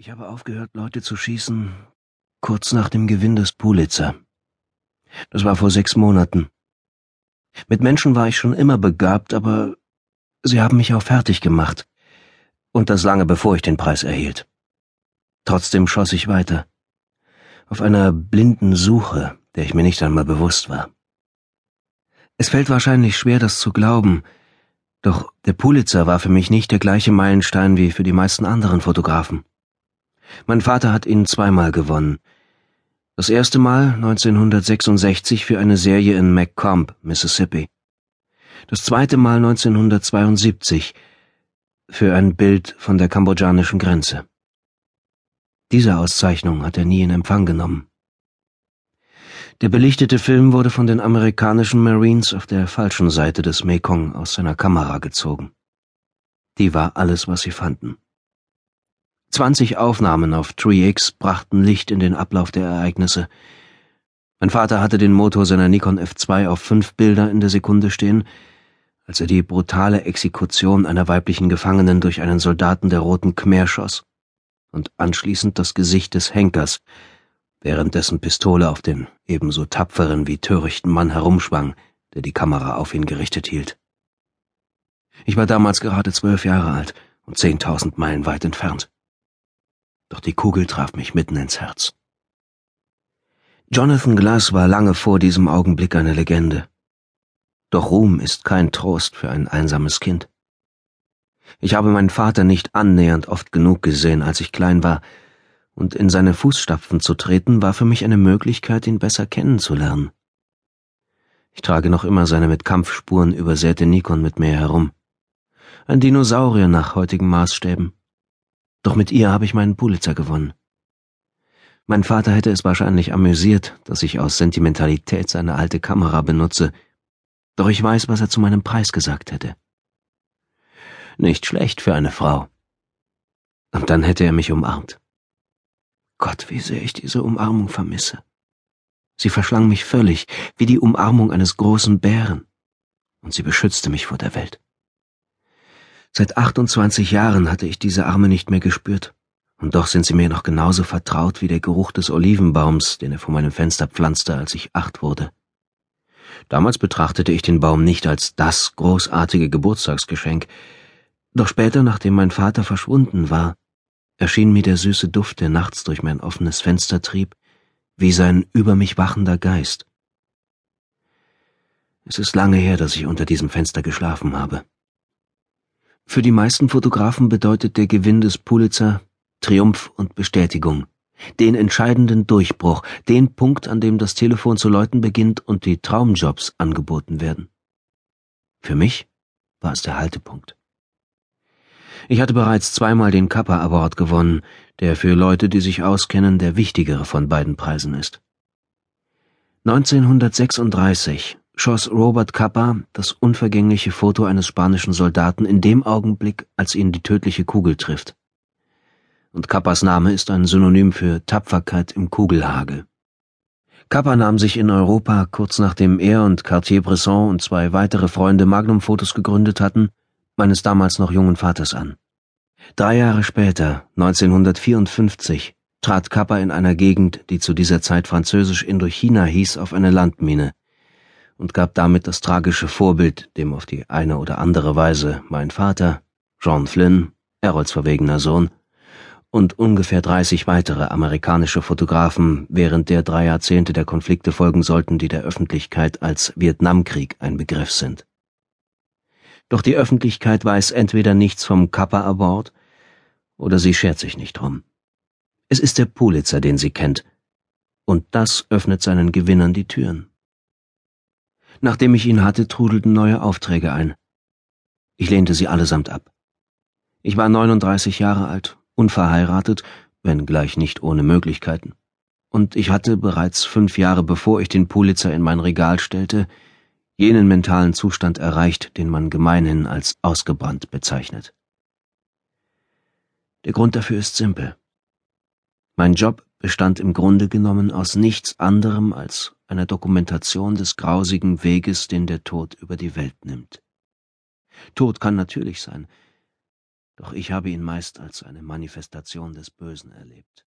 Ich habe aufgehört, Leute zu schießen, kurz nach dem Gewinn des Pulitzer. Das war vor sechs Monaten. Mit Menschen war ich schon immer begabt, aber sie haben mich auch fertig gemacht. Und das lange bevor ich den Preis erhielt. Trotzdem schoss ich weiter. Auf einer blinden Suche, der ich mir nicht einmal bewusst war. Es fällt wahrscheinlich schwer, das zu glauben, doch der Pulitzer war für mich nicht der gleiche Meilenstein wie für die meisten anderen Fotografen. Mein Vater hat ihn zweimal gewonnen. Das erste Mal 1966 für eine Serie in Macomb, Mississippi. Das zweite Mal 1972 für ein Bild von der kambodschanischen Grenze. Diese Auszeichnung hat er nie in Empfang genommen. Der belichtete Film wurde von den amerikanischen Marines auf der falschen Seite des Mekong aus seiner Kamera gezogen. Die war alles, was sie fanden. 20 Aufnahmen auf 3X brachten Licht in den Ablauf der Ereignisse. Mein Vater hatte den Motor seiner Nikon F2 auf fünf Bilder in der Sekunde stehen, als er die brutale Exekution einer weiblichen Gefangenen durch einen Soldaten der Roten Khmer schoss und anschließend das Gesicht des Henkers, während dessen Pistole auf den ebenso tapferen wie törichten Mann herumschwang, der die Kamera auf ihn gerichtet hielt. Ich war damals gerade zwölf Jahre alt und zehntausend Meilen weit entfernt doch die Kugel traf mich mitten ins Herz. Jonathan Glass war lange vor diesem Augenblick eine Legende. Doch Ruhm ist kein Trost für ein einsames Kind. Ich habe meinen Vater nicht annähernd oft genug gesehen, als ich klein war, und in seine Fußstapfen zu treten war für mich eine Möglichkeit, ihn besser kennenzulernen. Ich trage noch immer seine mit Kampfspuren übersäte Nikon mit mir herum. Ein Dinosaurier nach heutigen Maßstäben. Doch mit ihr habe ich meinen Pulitzer gewonnen. Mein Vater hätte es wahrscheinlich amüsiert, dass ich aus Sentimentalität seine alte Kamera benutze, doch ich weiß, was er zu meinem Preis gesagt hätte. Nicht schlecht für eine Frau. Und dann hätte er mich umarmt. Gott, wie sehr ich diese Umarmung vermisse. Sie verschlang mich völlig, wie die Umarmung eines großen Bären, und sie beschützte mich vor der Welt. Seit 28 Jahren hatte ich diese Arme nicht mehr gespürt, und doch sind sie mir noch genauso vertraut wie der Geruch des Olivenbaums, den er vor meinem Fenster pflanzte, als ich acht wurde. Damals betrachtete ich den Baum nicht als das großartige Geburtstagsgeschenk, doch später, nachdem mein Vater verschwunden war, erschien mir der süße Duft, der nachts durch mein offenes Fenster trieb, wie sein über mich wachender Geist. Es ist lange her, dass ich unter diesem Fenster geschlafen habe. Für die meisten Fotografen bedeutet der Gewinn des Pulitzer Triumph und Bestätigung, den entscheidenden Durchbruch, den Punkt, an dem das Telefon zu läuten beginnt und die Traumjobs angeboten werden. Für mich war es der Haltepunkt. Ich hatte bereits zweimal den Kappa Award gewonnen, der für Leute, die sich auskennen, der wichtigere von beiden Preisen ist. 1936 schoss Robert Capa das unvergängliche Foto eines spanischen Soldaten in dem Augenblick, als ihn die tödliche Kugel trifft. Und Capas Name ist ein Synonym für Tapferkeit im Kugelhagel. Capa nahm sich in Europa, kurz nachdem er und Cartier-Bresson und zwei weitere Freunde Magnum-Fotos gegründet hatten, meines damals noch jungen Vaters an. Drei Jahre später, 1954, trat Kappa in einer Gegend, die zu dieser Zeit französisch Indochina hieß, auf eine Landmine und gab damit das tragische Vorbild, dem auf die eine oder andere Weise mein Vater, John Flynn, Errols verwegener Sohn, und ungefähr 30 weitere amerikanische Fotografen während der drei Jahrzehnte der Konflikte folgen sollten, die der Öffentlichkeit als Vietnamkrieg ein Begriff sind. Doch die Öffentlichkeit weiß entweder nichts vom Kappa Award oder sie schert sich nicht drum. Es ist der Pulitzer, den sie kennt, und das öffnet seinen Gewinnern die Türen. Nachdem ich ihn hatte, trudelten neue Aufträge ein. Ich lehnte sie allesamt ab. Ich war 39 Jahre alt, unverheiratet, wenngleich nicht ohne Möglichkeiten. Und ich hatte bereits fünf Jahre bevor ich den Pulitzer in mein Regal stellte, jenen mentalen Zustand erreicht, den man gemeinhin als ausgebrannt bezeichnet. Der Grund dafür ist simpel. Mein Job bestand im Grunde genommen aus nichts anderem als einer Dokumentation des grausigen Weges, den der Tod über die Welt nimmt. Tod kann natürlich sein, Doch ich habe ihn meist als eine Manifestation des Bösen erlebt.